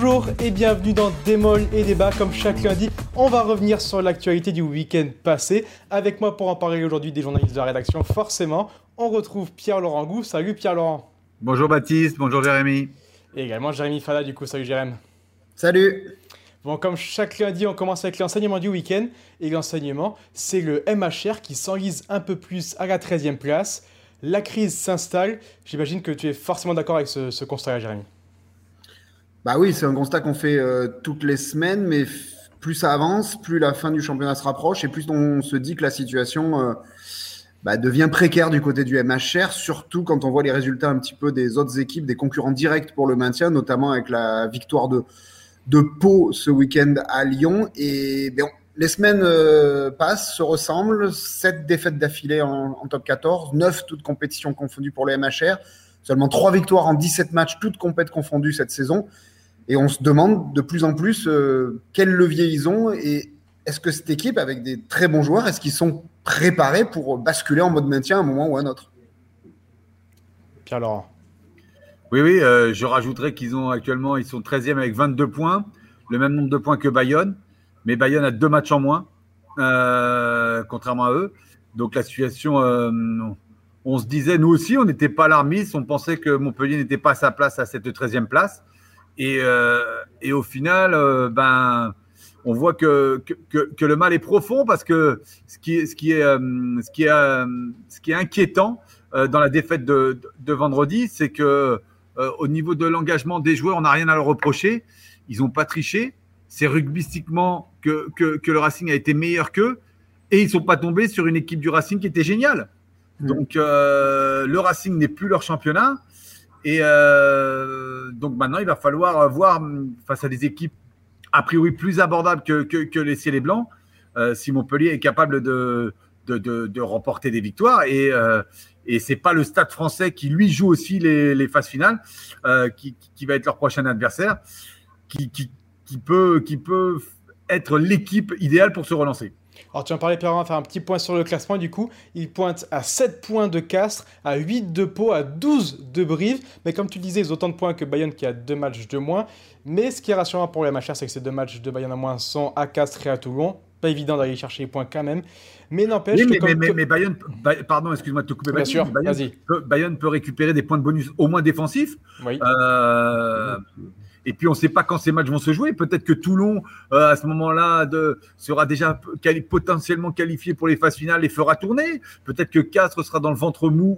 Bonjour et bienvenue dans Démol et Débat. Comme chaque lundi, on va revenir sur l'actualité du week-end passé. Avec moi pour en parler aujourd'hui des journalistes de la rédaction, forcément, on retrouve Pierre-Laurent Gou. Salut Pierre-Laurent. Bonjour Baptiste, bonjour Jérémy. Et également Jérémy Fada, du coup, salut Jérémy. Salut. Bon, comme chaque lundi, on commence avec l'enseignement du week-end. Et l'enseignement, c'est le MHR qui s'enlise un peu plus à la 13e place. La crise s'installe. J'imagine que tu es forcément d'accord avec ce, ce constat-là, Jérémy. Bah oui, c'est un constat qu'on fait euh, toutes les semaines, mais plus ça avance, plus la fin du championnat se rapproche et plus on se dit que la situation euh, bah, devient précaire du côté du MHR, surtout quand on voit les résultats un petit peu des autres équipes, des concurrents directs pour le maintien, notamment avec la victoire de, Pau ce week-end à Lyon. Et ben, les semaines euh, passent, se ressemblent, sept défaites d'affilée en, en, top 14, neuf toutes compétitions confondues pour le MHR. Seulement trois victoires en 17 matchs, toutes compètes confondues cette saison. Et on se demande de plus en plus euh, quel levier ils ont et est-ce que cette équipe, avec des très bons joueurs, est-ce qu'ils sont préparés pour basculer en mode maintien à un moment ou à un autre? Pierre-Laurent. Oui, oui, euh, je rajouterais qu'ils ont actuellement, ils sont 13e avec 22 points, le même nombre de points que Bayonne, mais Bayonne a deux matchs en moins, euh, contrairement à eux. Donc la situation, euh, on se disait, nous aussi, on n'était pas alarmistes, on pensait que Montpellier n'était pas à sa place à cette 13e place. Et, euh, et au final, euh, ben, on voit que, que, que, le mal est profond parce que ce qui, ce qui, est, euh, ce qui, est, ce qui est inquiétant dans la défaite de, de, de vendredi, c'est que au niveau de l'engagement des joueurs, on n'a rien à leur reprocher. Ils n'ont pas triché. C'est rugbystiquement que, que, que, le Racing a été meilleur qu'eux. Et ils ne sont pas tombés sur une équipe du Racing qui était géniale. Mmh. Donc, euh, le Racing n'est plus leur championnat. Et euh, donc maintenant, il va falloir voir face à des équipes a priori plus abordables que, les ciels blancs, euh, si Montpellier est capable de, remporter des victoires. Et, euh, et c'est pas le Stade Français qui lui joue aussi les, phases finales, euh, qui, va être leur prochain adversaire, qui peut être l'équipe idéale pour se relancer. Alors tu en parlais Pierre, on va faire un petit point sur le classement du coup. Il pointe à 7 points de Castres, à 8 de Pau, à 12 de Brive. Mais comme tu disais, ils ont autant de points que Bayonne qui a deux matchs de moins. Mais ce qui est rassurant pour les MHR, c'est que ces deux matchs de Bayonne en moins sont à Castres et à Toulon. Pas évident d'aller chercher les points quand même. Mais n'empêche oui, mais, que... Mais, mais, mais, Bayonne, pardon, excuse-moi de te couper. Bien sûr, Bayonne, peut, Bayonne peut récupérer des points de bonus au moins défensifs. Oui. Euh, et puis on ne sait pas quand ces matchs vont se jouer. Peut-être que Toulon, euh, à ce moment-là, sera déjà potentiellement qualifié pour les phases finales et fera tourner. Peut-être que Castres sera dans le ventre mou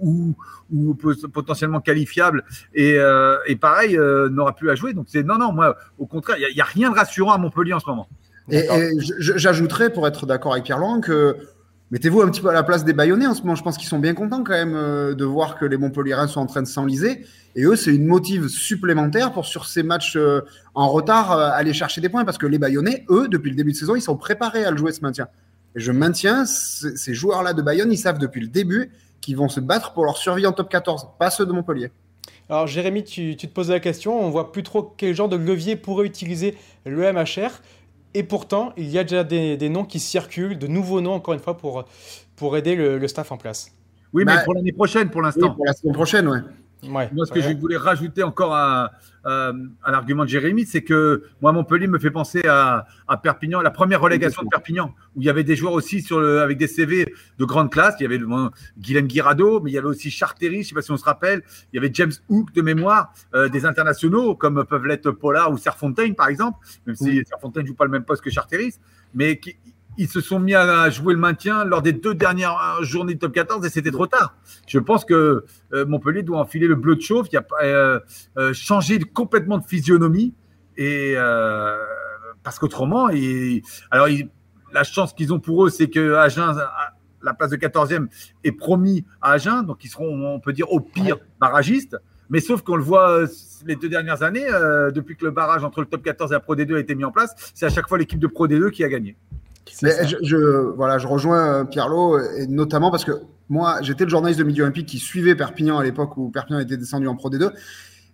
ou, potentiellement qualifiable et, euh, pareil euh, n'aura plus à jouer. Donc c'est non, non, moi au contraire, il n'y a, rien de rassurant à Montpellier en ce moment. Et, et j'ajouterais, pour être d'accord avec Pierre-Laurent, que mettez-vous un petit peu à la place des Bayonnais en ce moment. Je pense qu'ils sont bien contents quand même euh, de voir que les Montpelliérains sont en train de s'enliser. Et eux, c'est une motive supplémentaire pour, sur ces matchs euh, en retard, euh, aller chercher des points. Parce que les Bayonnais, eux, depuis le début de saison, ils sont préparés à le jouer ce maintien. Je maintiens, ces joueurs-là de Bayonne, ils savent depuis le début qu'ils vont se battre pour leur survie en top 14, pas ceux de Montpellier. Alors Jérémy, tu, te posais la question, on voit plus trop quel genre de levier pourrait utiliser le MHR. Et pourtant, il y a déjà des, des, noms qui circulent, de nouveaux noms, encore une fois, pour, pour aider le, le staff en place. Oui, mais bah, pour l'année prochaine, pour l'instant. Oui, pour la saison prochaine, ouais. Ouais, moi, ce que je voulais rajouter encore à, à, à l'argument de Jérémy, c'est que moi, Montpellier me fait penser à, à, Perpignan, la première relégation de Perpignan, où il y avait des joueurs aussi sur le, avec des CV de grande classe. Il y avait bon, Guilhem Guirado, mais il y avait aussi Chartery, je ne sais pas si on se rappelle. Il y avait James Hook de mémoire, euh, des internationaux, comme peuvent l'être Pollard ou Serfontaine, par exemple, même si. Serfontaine ne joue pas le même poste que Charteris, mais qui, ils se sont mis à jouer le maintien lors des deux dernières journées de top 14 et c'était trop tard. Je pense que euh, Montpellier doit enfiler le bleu de chauffe, il a euh, euh, changé complètement de physionomie et euh, parce qu'autrement, alors la chance qu'ils ont pour eux, c'est que Agen, la place de 14e est promis à Agen, donc ils seront, on peut dire, au pire barragistes. Mais sauf qu'on le voit les deux dernières années, euh, depuis que le barrage entre le top 14 et la Pro D2 a été mis en place, c'est à chaque fois l'équipe de Pro D2 qui a gagné. Mais je, je, voilà, je rejoins Pierre-Lot, et notamment parce que moi, j'étais le journaliste de Midi Olympique qui suivait Perpignan à l'époque où Perpignan était descendu en Pro D2.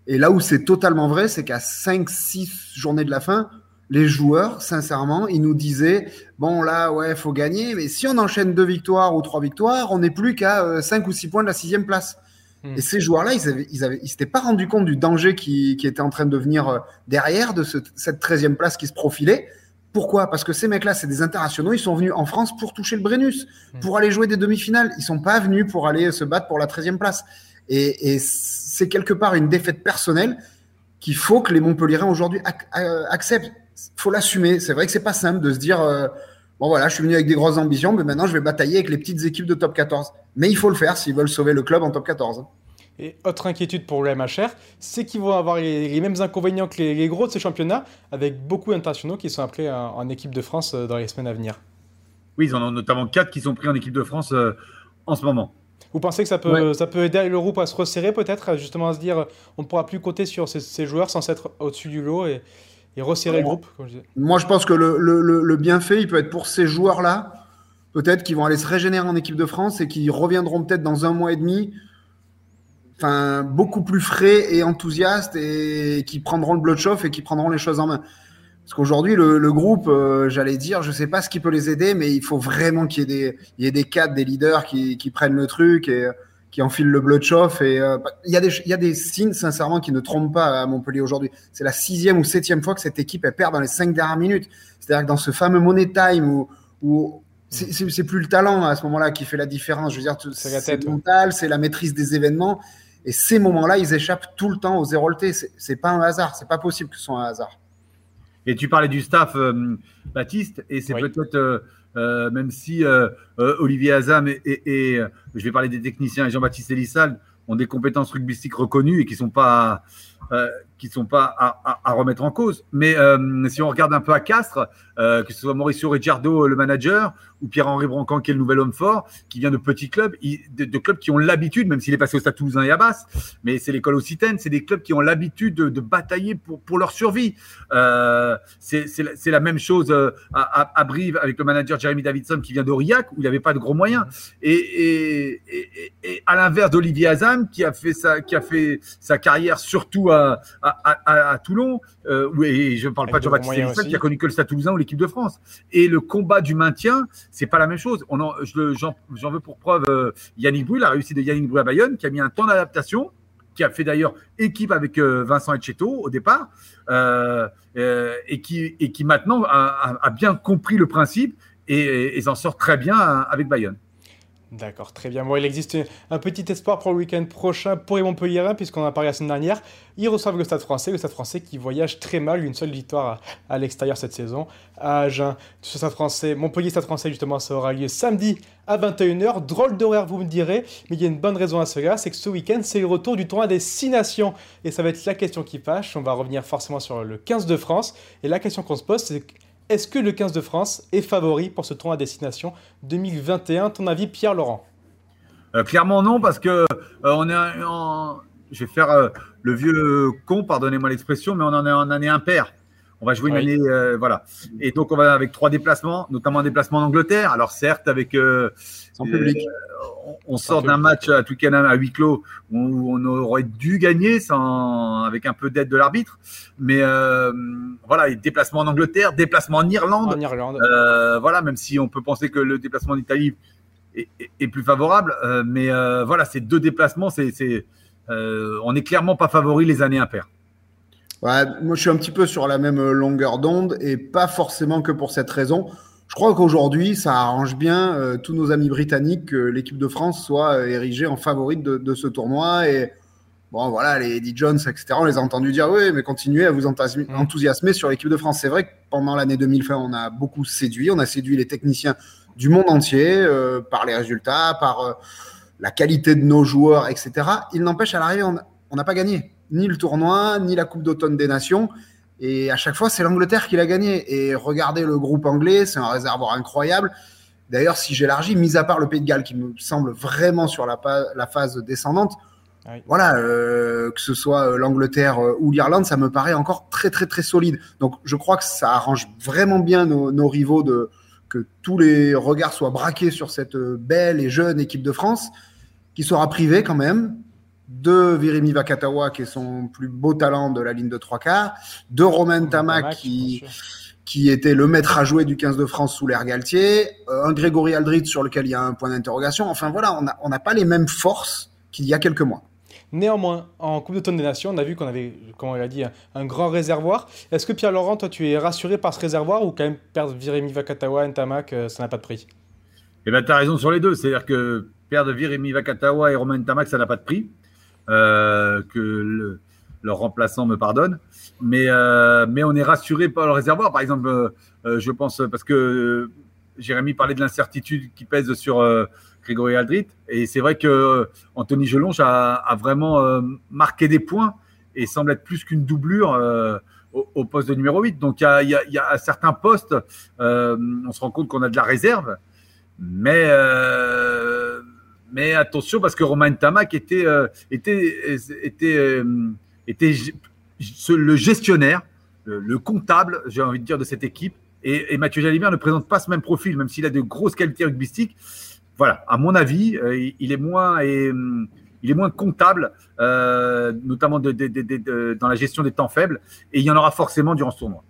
Et là où c'est totalement vrai, c'est qu'à 5-6 journées de la fin, les joueurs, sincèrement, ils nous disaient bon là, ouais, faut gagner, mais si on enchaîne deux victoires ou trois victoires, on n'est plus qu'à 5 ou 6 points de la sixième place. Hmm. Et ces joueurs-là, ils ils avaient, s'étaient pas rendu compte du danger qui, était en train de venir euh, derrière de cette 13e place qui se profilait. Pourquoi? Parce que ces mecs-là, c'est des internationaux. Ils sont venus en France pour toucher le Brennus, hmm. pour aller jouer des demi-finales. Ils sont pas venus pour aller se battre pour la 13e place. Et, c'est quelque part une défaite personnelle qu'il faut que les Montpellierins aujourd'hui acceptent. faut l'assumer. C'est vrai que c'est pas simple de se dire euh, bon voilà, je suis venu avec des grosses ambitions, mais maintenant je vais batailler avec les petites équipes de top 14. Mais il faut le faire s'ils veulent sauver le club en top 14. Et autre inquiétude pour le MHR, c'est qu'ils vont avoir les, mêmes inconvénients que les, gros de ces championnats, avec beaucoup d'internationaux qui sont appelés en, équipe de France euh, dans les semaines à venir. Oui, ils en ont notamment quatre qui sont pris en équipe de France euh, en ce moment. Vous pensez que ça peut, ça peut aider le groupe à se resserrer peut-être, justement à se dire on ne pourra plus compter sur ces, joueurs sans être au-dessus du lot et, et resserrer le groupe Moi, je pense que le, le, le, bienfait, il peut être pour ces joueurs-là, peut-être qu'ils vont aller se régénérer en équipe de France et qui reviendront peut-être dans un mois et demi, enfin, beaucoup plus frais et enthousiastes et qui prendront le blood chauffe et qui prendront les choses en main. Parce qu'aujourd'hui, le, groupe, euh, j'allais dire, je ne sais pas ce qui peut les aider, mais il faut vraiment qu'il y ait des, il y ait des cadres, des leaders qui, qui prennent le truc et qui enfile le bleu chauffe. Et euh, il, y a des, il y a des signes, sincèrement, qui ne trompent pas à Montpellier aujourd'hui. C'est la sixième ou septième fois que cette équipe elle perd dans les cinq dernières minutes. C'est-à-dire que dans ce fameux money time où, où c'est plus le talent à ce moment-là qui fait la différence. Je veux dire, c'est mental, c'est la maîtrise des événements. Et ces moments-là, ils échappent tout le temps au zéro T. C'est pas un hasard. C'est pas possible que ce soit un hasard. Et tu parlais du staff, euh, Baptiste, et c'est peut-être euh, euh, même si euh, euh, Olivier Azam et, je vais parler des techniciens et Jean-Baptiste Elissal ont des compétences rugbystiques reconnues et qui sont pas qui sont pas à, remettre en cause. Mais si on regarde un peu à Castres, que ce soit Mauricio Ricciardo, le manager, ou Pierre-Henri Brancan, qui est le nouvel homme fort, qui vient de petits clubs, de, clubs qui ont l'habitude, même s'il est passé au Stade Toulousain et à Basse, mais c'est l'école occitane, c'est des clubs qui ont l'habitude de, batailler pour, pour leur survie. Euh, c'est la, même chose euh, à, Brive avec le manager Jeremy Davidson qui vient d'Aurillac, où il n'y avait pas de gros moyens. Et, et, à l'inverse d'Olivier Azam, qui a fait sa, qui a fait sa carrière surtout à, à, Toulon, euh, et je ne parle pas de Jean-Baptiste qui a connu que le Stade Toulousain ou l'équipe de France. Et le combat du maintien, c'est pas la même chose. On j'en, veux pour preuve euh, Yannick Bru, la réussite de Yannick Bru à Bayonne, qui a mis un temps d'adaptation, qui a fait d'ailleurs équipe avec euh, Vincent Etcheto au départ, euh, et, qui, et qui maintenant a, bien compris le principe et, et s'en sort très bien avec Bayonne. D'accord, très bien. Bon, il existe un petit espoir pour le week-end prochain pour les Montpellierins, puisqu'on en a parlé la semaine dernière. Ils reçoivent le Stade français, le Stade français qui voyage très mal, une seule victoire à, l'extérieur cette saison. À Agen, ce Stade français, Montpellier-Stade français, justement, ça aura lieu samedi à 21h. Drôle d'horaire, vous me direz, mais il y a une bonne raison à cela, c'est que ce week-end, c'est le retour du tournoi des 6 nations. Et ça va être la question qui fâche. On va revenir forcément sur le 15 de France. Et la question qu'on se pose, c'est est-ce que le 15 de France est favori pour ce tournoi à destination 2021 Ton avis, Pierre Laurent? Euh, Clairement non, parce que euh, on est en, je vais faire euh, le vieux con, pardonnez-moi l'expression, mais on en est en année impaire. On va jouer une année, voilà. Et donc on va avec trois déplacements, notamment un déplacement en Angleterre. Alors certes avec Sans public on sort d'un match à Twickenham à huis clos où on aurait dû gagner sans, avec un peu d'aide de l'arbitre. Mais euh, voilà, déplacement en Angleterre, déplacement en Irlande. En Irlande. Euh, voilà, même si on peut penser que le déplacement en Italie est, plus favorable. Euh, mais voilà, ces deux déplacements, c'est, on n'est clairement pas favori les années impaires. Moi, je suis un petit peu sur la même longueur d'onde et pas forcément que pour cette raison. Je crois qu'aujourd'hui, ça arrange bien euh, tous nos amis britanniques que l'équipe de France soit euh, érigée en favorite de, ce tournoi. Et bon, voilà, les Eddie Jones, etc., on les a entendus dire oui, mais continuez à vous mmh. enthousiasmer sur l'équipe de France. C'est vrai que pendant l'année 2020, on a beaucoup séduit. On a séduit les techniciens du monde entier euh, par les résultats, par la qualité de nos joueurs, etc. Il n'empêche, à l'arrivée, on n'a pas gagné ni le tournoi, ni la Coupe d'automne des Nations. Et à chaque fois, c'est l'Angleterre qui l'a gagné. Et regardez le groupe anglais, c'est un réservoir incroyable. D'ailleurs, si j'élargis, mis à part le Pays de Galles, qui me semble vraiment sur la, la phase descendante, voilà, euh, que ce soit euh, l'Angleterre euh, ou l'Irlande, ça me paraît encore très très très solide. Donc, je crois que ça arrange vraiment bien nos, nos rivaux de que tous les regards soient braqués sur cette belle et jeune équipe de France, qui sera privée quand même de Virimi Vakatawa, qui est son plus beau talent de la ligne de trois quarts, de Romain Tamac, qui, qui était le maître à jouer du 15 de France sous l'air Galtier, euh, un Grégory Aldrit sur lequel il y a un point d'interrogation. Enfin voilà, on n'a pas les mêmes forces qu'il y a quelques mois. Néanmoins, en Coupe d'automne des Nations, on a vu qu'on avait, comme on l'a dit, un, grand réservoir. Est-ce que Pierre-Laurent, toi, tu es rassuré par ce réservoir ou quand même perdre Viremi Vakatawa, Ntamak, euh, ça n'a pas de prix? Eh bien, tu as raison sur les deux. C'est-à-dire que perdre Viremi Vakatawa et Romain Ntamak, ça n'a pas de prix. Euh, que le, leur remplaçant me pardonne. Mais, euh, mais on est rassuré par le réservoir. Par exemple, je pense, parce que Jérémy parlait de l'incertitude qui pèse sur Grégory Aldrit. Et c'est vrai que euh, Anthony Gelonge a, vraiment euh, marqué des points et semble être plus qu'une doublure euh, au, poste de numéro 8. Donc il y a, certains postes, on se rend compte qu'on a de la réserve. Mais, mais attention, parce que Romain Tamac était, était, était, était, le gestionnaire, le, comptable, j'ai envie de dire, de cette équipe. Et, Mathieu Jalibert ne présente pas ce même profil, même s'il a de grosses qualités rugbystiques voilà, à mon avis, euh, il est moins il est moins comptable, euh, notamment dans la gestion des temps faibles, et il y en aura forcément durant ce tournoi.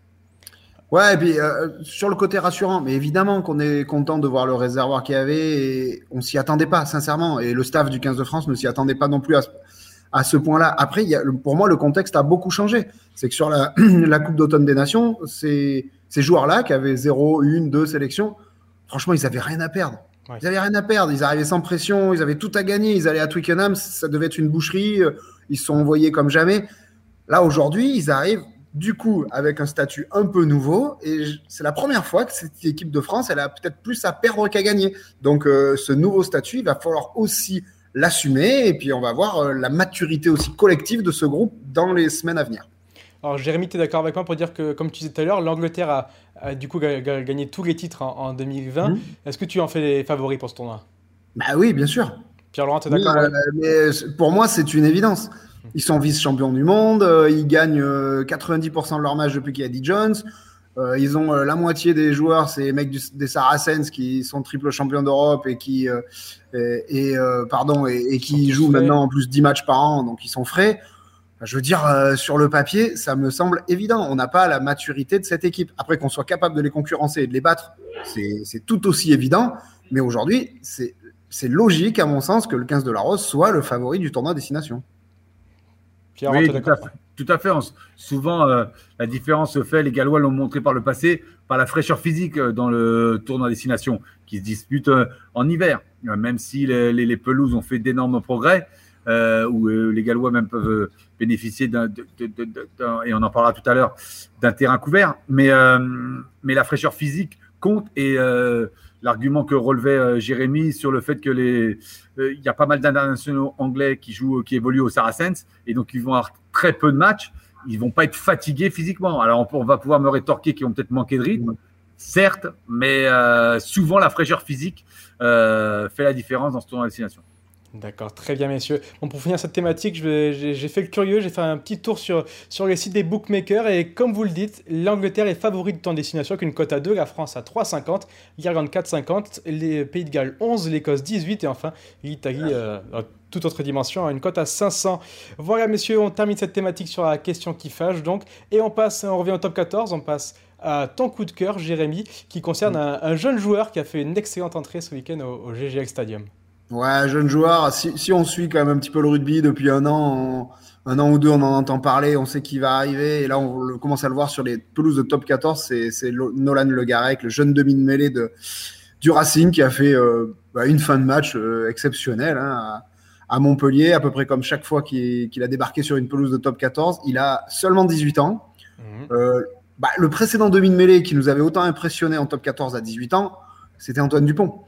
Ouais, et puis euh, sur le côté rassurant, mais évidemment qu'on est content de voir le réservoir qu'il y avait, et on s'y attendait pas, sincèrement, et le staff du 15 de France ne s'y attendait pas non plus à ce, point-là. Après, il y a, pour moi, le contexte a beaucoup changé. C'est que sur la, la Coupe d'automne des Nations, ces, ces joueurs-là qui avaient 0, 1, 2 sélections, franchement, ils avaient rien à perdre. Ils n'avaient rien à perdre, ils arrivaient sans pression, ils avaient tout à gagner, ils allaient à Twickenham, ça devait être une boucherie, euh, ils se sont envoyés comme jamais. Là, aujourd'hui, ils arrivent du coup avec un statut un peu nouveau et c'est la première fois que cette équipe de France, elle a peut-être plus à perdre qu'à gagner. Donc euh, ce nouveau statut, il va falloir aussi l'assumer et puis on va voir euh, la maturité aussi collective de ce groupe dans les semaines à venir. Alors Jérémy, tu es d'accord avec moi pour dire que, comme tu disais tout à l'heure, l'Angleterre a, du coup gagné tous les titres en, 2020. Mhm. Est-ce que tu en fais les favoris pour ce tournoi? Bah oui, bien sûr. Pierre-Laurent, tu es d'accord euh, Pour moi, c'est une évidence. Ils sont vice-champions du monde, euh, ils gagnent 90% euh, de leur match depuis qu'il y a Eddie Jones. ils ont la moitié des joueurs, c'est les mecs des Saracens qui sont triple champions d'Europe et qui, et, pardon, et, qui jouent maintenant en plus 10 matchs par an, donc ils sont frais. Je veux dire, euh, sur le papier, ça me semble évident. On n'a pas la maturité de cette équipe. Après qu'on soit capable de les concurrencer et de les battre, c'est tout aussi évident. Mais aujourd'hui, c'est logique, à mon sens, que le 15 de la Rose soit le favori du tournoi destination. Oui, tout à, fait, souvent, euh, la différence se fait, les Gallois l'ont montré par le passé, par la fraîcheur physique euh, dans le tournoi destination qui se dispute en hiver. Même si les pelouses ont fait d'énormes progrès, euh, où euh, les Gallois même peuvent euh, bénéficier d'un, et on en parlera tout à l'heure, d'un terrain couvert. Mais, mais la fraîcheur physique compte et l'argument que relevait Jérémy sur le fait que les, il y a pas mal d'internationaux anglais qui jouent, qui évoluent au Saracens et donc ils vont avoir très peu de matchs. Ils vont pas être fatigués physiquement. Alors on, va pouvoir me rétorquer qu'ils vont peut-être manquer de rythme, certes, mais souvent la fraîcheur physique fait la différence dans ce tournoi de destination. D'accord, très bien messieurs. Bon, pour finir cette thématique, j'ai fait le curieux, j'ai fait un petit tour sur, sur les sites des bookmakers et comme vous le dites, l'Angleterre est favorite en destination avec une cote à 2, la France à 3,50, l'Irlande 4,50, les Pays de Galles 11, l'Écosse 18 et enfin l'Italie, euh, toute autre dimension, à une cote à 500. Voilà messieurs, on termine cette thématique sur la question qui fâche donc et on passe, on revient au top 14, on passe à ton coup de cœur Jérémy qui concerne un, jeune joueur qui a fait une excellente entrée ce week-end au, au GGL Stadium. Ouais, jeune joueur. Si, si, on suit quand même un petit peu le rugby depuis un an, un an ou deux, on en entend parler, on sait qu'il va arriver. Et là, on commence à le voir sur les pelouses de top 14. C'est Nolan Le Garec, le jeune demi de mêlée de, du Racing, qui a fait euh, bah, une fin de match euh, exceptionnelle hein, à, Montpellier, à peu près comme chaque fois qu'il a débarqué sur une pelouse de top 14. Il a seulement 18 ans. Mhm. Euh, bah, le précédent demi de mêlée qui nous avait autant impressionné en top 14 à 18 ans, c'était Antoine Dupont.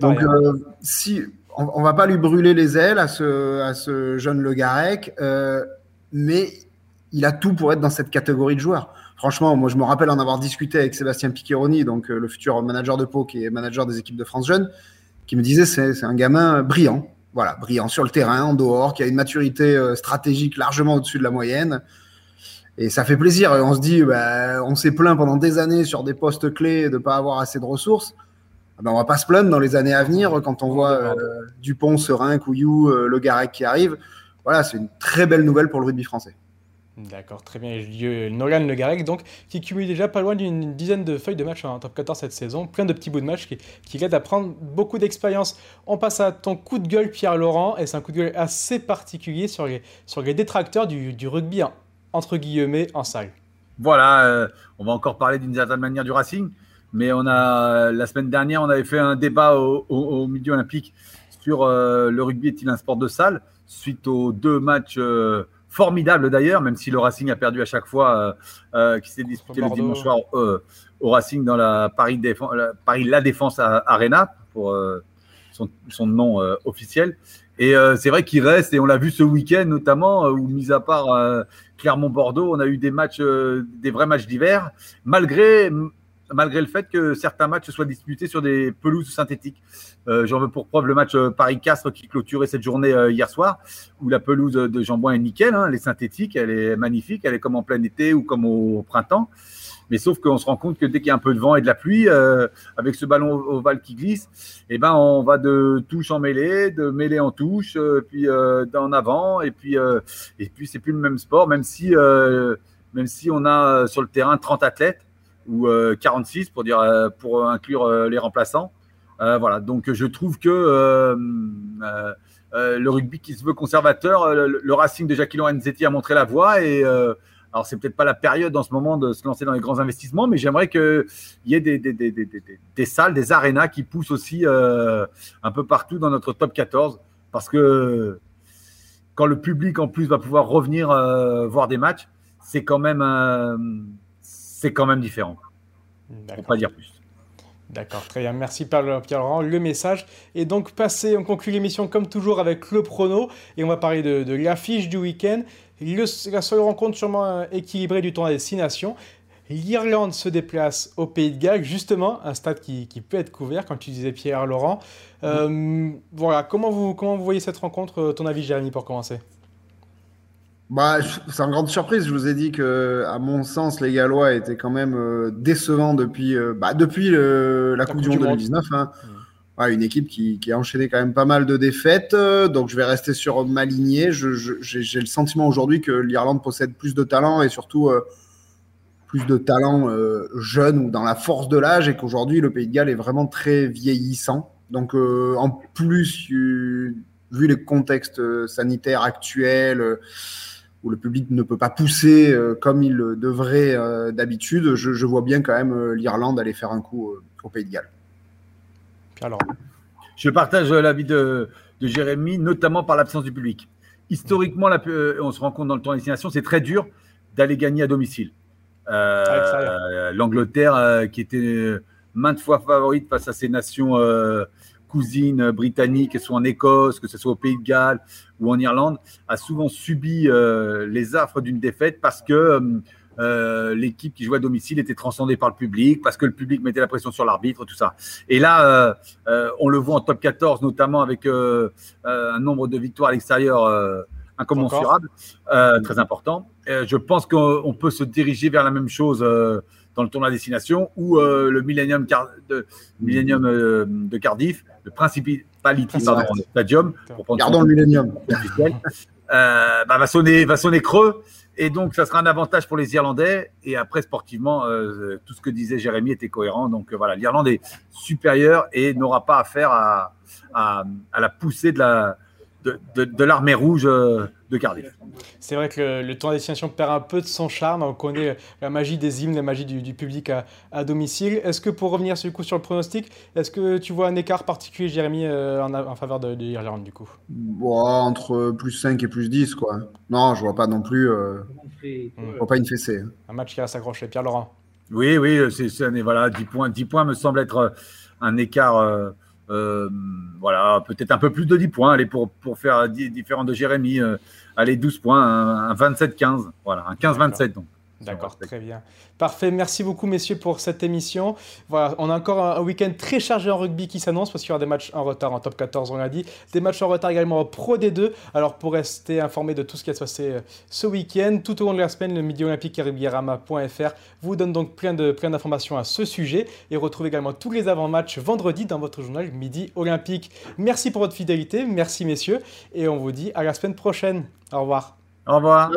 Donc, si on, ne va pas lui brûler les ailes à ce, jeune Le Garec, euh, mais il a tout pour être dans cette catégorie de joueurs. Franchement, moi, je me rappelle en avoir discuté avec Sébastien Piccheroni, donc euh, le futur manager de Pau, qui est manager des équipes de France Jeunes, qui me disait c'est, c'est un gamin brillant, voilà, brillant sur le terrain, en dehors, qui a une maturité euh, stratégique largement au-dessus de la moyenne. Et ça fait plaisir. On se dit, bah, on s'est plaint pendant des années sur des postes clés de ne pas avoir assez de ressources. On ah ben, on va pas se plaindre dans les années à venir quand on voit euh, Dupont, Serein, Couillou, euh, Le Garec qui arrive. Voilà, c'est une très belle nouvelle pour le rugby français. D'accord, très bien. Nolan Le Garec, donc, qui cumule déjà pas loin d'une dizaine de feuilles de match en top 14 cette saison. Plein de petits bouts de match qui, qui l'aident à prendre beaucoup d'expérience. On passe à ton coup de gueule, Pierre-Laurent, et c'est un coup de gueule assez particulier sur les, sur les détracteurs du, rugby, entre guillemets, en salle. Voilà, euh, on va encore parler d'une certaine manière du Racing, mais on a, la semaine dernière, on avait fait un débat au, milieu olympique sur euh, le rugby est-il un sport de salle, suite aux deux matchs. Euh, formidable d'ailleurs, même si le Racing a perdu à chaque fois, euh, euh, qui s'est disputé le dimanche soir euh, au Racing dans la Paris, la, Paris La Défense Arena, pour son, nom officiel. Et c'est vrai qu'il reste, et on l'a vu ce week-end notamment, où mis à part Clermont-Bordeaux, on a eu des matchs, des vrais matchs d'hiver, malgré malgré le fait que certains matchs soient disputés sur des pelouses synthétiques. Euh, j'en veux pour preuve le match euh, Paris-Castres qui clôturait cette journée euh, hier soir, où la pelouse de Jambon est nickel, hein, elle est synthétique, elle est magnifique, elle est comme en plein été ou comme au, printemps. Mais sauf qu'on se rend compte que dès qu'il y a un peu de vent et de la pluie, avec ce ballon ovale qui glisse, eh ben on va de touche en mêlée, de mêlée en touche, puis d'en avant, et puis et puis c'est plus le même sport, même si on a sur le terrain 30 athlètes ou 46 pour dire pour inclure les remplaçants. Euh, voilà, donc je trouve que euh, euh, le rugby qui se veut conservateur, le, Racing de Jacqueline Lorenzetti a montré la voie et alors, c'est peut-être pas la période en ce moment de se lancer dans les grands investissements, mais j'aimerais qu'il y ait des, des, des, des, salles, des arénas qui poussent aussi un peu partout dans notre top 14. Parce que quand le public en plus va pouvoir revenir voir des matchs, c'est quand même, c'est quand même différent. Pour pas dire plus. D'accord, très bien. Merci Pierre-Laurent. Le message est donc passé. On conclut l'émission comme toujours avec le prono et on va parler de, l'affiche du week-end. la seule rencontre sûrement euh, équilibrée du tournoi des Six Nations. L'Irlande se déplace au Pays de Galles, justement, un stade qui, peut être couvert, comme tu disais Pierre-Laurent. Euh, voilà, comment vous, comment vous voyez cette rencontre euh, Ton avis, Jérémy, pour commencer? Bah, c'est une grande surprise. Je vous ai dit que, à mon sens, les Gallois étaient quand même euh, décevants depuis, euh, bah, depuis la, Coupe, du Monde 2019. Hein. une équipe qui, qui, a enchaîné quand même pas mal de défaites. Euh, donc, je vais rester sur ma lignée. J'ai le sentiment aujourd'hui que l'Irlande possède plus de talent et surtout plus de talent jeune ou dans la force de l'âge et qu'aujourd'hui, le Pays de Galles est vraiment très vieillissant. Donc, en plus, vu les contextes sanitaires actuels, où le public ne peut pas pousser euh, comme il devrait euh, d'habitude, je, vois bien quand même euh, l'Irlande aller faire un coup au Pays de Galles. Alors. Je partage l'avis de, de, Jérémy, notamment par l'absence du public. Historiquement, on se rend compte dans le tournoi destination, c'est très dur d'aller gagner à domicile. L'Angleterre, qui était maintes fois favorite face à ces nations cousines britanniques, que ce soit en Écosse, que ce soit au Pays de Galles ou en Irlande, a souvent subi euh, les affres d'une défaite parce que euh, euh, l'équipe qui jouait à domicile était transcendée par le public, parce que le public mettait la pression sur l'arbitre, tout ça. Et là, on le voit en top 14, notamment avec un nombre de victoires à l'extérieur incommensurable, très important. je pense qu'on peut se diriger vers la même chose dans le tournoi à destination ou euh, le Millennium, de, Millennium euh, de Cardiff, le Principality Stadium, pour Gardons le Millennium. Euh, bah, va, sonner, va sonner creux. Et donc, ça sera un avantage pour les Irlandais. Et après, sportivement, tout ce que disait Jérémy était cohérent. Donc, voilà, l'Irlande est supérieure et n'aura pas affaire à, à, à, la poussée de la, de, l'armée rouge euh, de Cardiff. C'est vrai que le, le tournoi destination perd un peu de son charme. On connaît la magie des hymnes, la magie du, public à, domicile. Est-ce que pour revenir sur, coup, sur le pronostic, est-ce que tu vois un écart particulier, Jérémy, euh, en, faveur de, l'Irlande du coup? Entre plus 5 et plus 10, quoi. Non, je vois pas non plus. Euh, je vois pas une fessée. Un match qui va s'accrocher. Pierre-Laurent Oui, oui, c'est, voilà, 10 points, 10 points me semble être un écart. Euh, voilà, peut-être un peu plus de 10 points, allez, pour, faire différent de Jérémy, euh, allez, 12 points, un 27-15, voilà, un 15-27 donc. D'accord, très bien. Parfait, merci beaucoup messieurs pour cette émission. Voilà, on a encore un, week-end très chargé en rugby qui s'annonce parce qu'il y aura des matchs en retard en top 14, on l'a dit, des matchs en retard également en Pro D2. Alors pour rester informé de tout ce qui va se passer euh, ce week-end, tout au long de la semaine, le Midi Olympique Rugbyarama.fr vous donne donc plein de plein d'informations à ce sujet et retrouvez également tous les avant-matchs vendredi dans votre journal Midi Olympique. Merci pour votre fidélité, merci messieurs et on vous dit à la semaine prochaine. Au revoir. Au revoir.